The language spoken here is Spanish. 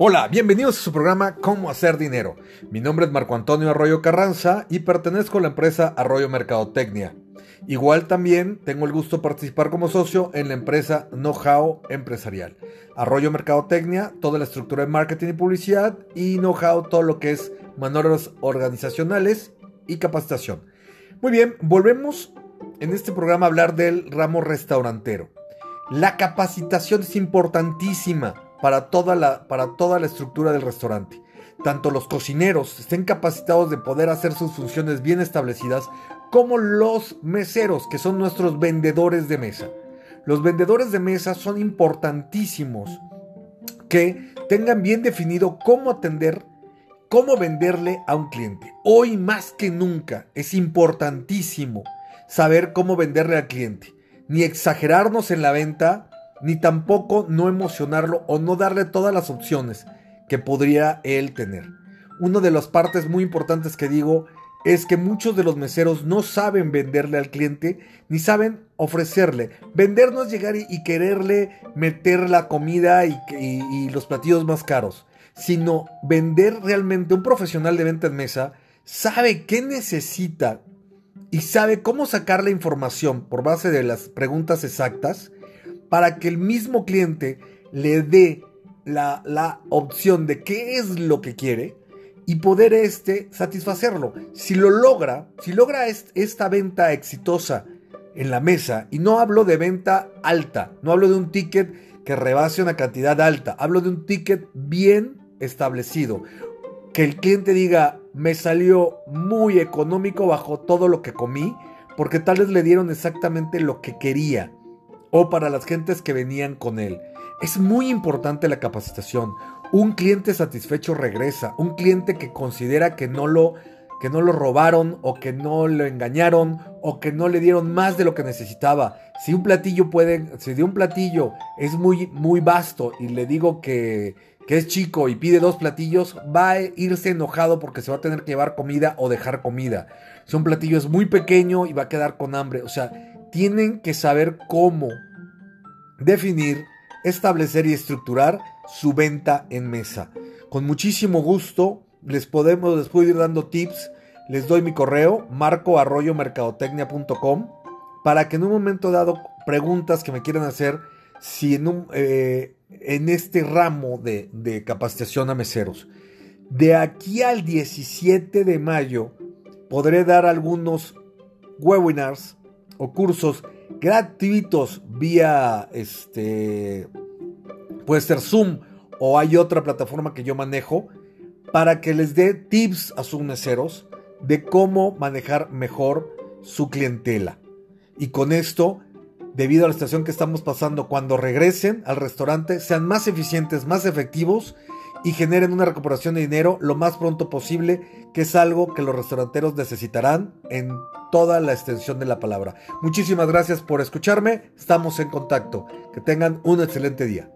Hola, bienvenidos a su programa Cómo hacer dinero. Mi nombre es Marco Antonio Arroyo Carranza y pertenezco a la empresa Arroyo Mercadotecnia. Igual también tengo el gusto de participar como socio en la empresa Know-How Empresarial. Arroyo Mercadotecnia, toda la estructura de marketing y publicidad y Know-How, todo lo que es manuales organizacionales y capacitación. Muy bien, volvemos en este programa a hablar del ramo restaurantero. La capacitación es importantísima para toda la, para toda la estructura del restaurante. Tanto los cocineros estén capacitados de poder hacer sus funciones bien establecidas, como los meseros, que son nuestros vendedores de mesa. Los vendedores de mesa son importantísimos que tengan bien definido cómo atender, cómo venderle a un cliente. Hoy más que nunca es importantísimo saber cómo venderle al cliente. Ni exagerarnos en la venta, ni tampoco no emocionarlo o no darle todas las opciones que podría él tener. Una de las partes muy importantes que digo es que muchos de los meseros no saben venderle al cliente ni saben ofrecerle. Vender no es llegar y, quererle meter la comida y, y los platillos más caros, sino vender realmente. Un profesional de venta en mesa sabe qué necesita y sabe cómo sacar la información por base de las preguntas exactas para que el mismo cliente le dé la, opción de qué es lo que quiere y poder este satisfacerlo. Si lo logra, si logra esta venta exitosa en la mesa, y no hablo de venta alta, no hablo de un ticket que rebase una cantidad alta, hablo de un ticket bien establecido, que el cliente diga, me salió muy económico bajo todo lo que comí, porque tal vez le dieron exactamente lo que quería o para las gentes que venían con él. Es muy importante la capacitación. Un cliente satisfecho regresa. Un cliente que considera que no lo que no lo robaron o que no lo engañaron o que no le dieron más de lo que necesitaba. Si un platillo puede, si de un platillo es muy muy vasto y le digo que que es chico y pide dos platillos, va a irse enojado porque se va a tener que llevar comida o dejar comida. Si un platillo es muy pequeño y va a quedar con hambre, o sea, tienen que saber cómo definir, establecer y estructurar su venta en mesa. Con muchísimo gusto les podemos, les puedo ir dando tips. Les doy mi correo, marcoarroyomercadotecnia.com, para que en un momento dado preguntas que me quieran hacer, si en, eh, este ramo de, de capacitación a meseros. De aquí al 17 de mayo podré dar algunos webinars o cursos gratuitos vía este puede ser Zoom o hay otra plataforma que yo manejo para que les dé tips a sus meseros de cómo manejar mejor su clientela. Y con esto, debido a la situación que estamos pasando, cuando regresen al restaurante, sean más eficientes, más efectivos y generen una recuperación de dinero lo más pronto posible, que es algo que los restauranteros necesitarán en toda la extensión de la palabra. Muchísimas gracias por escucharme, estamos en contacto, que tengan un excelente día.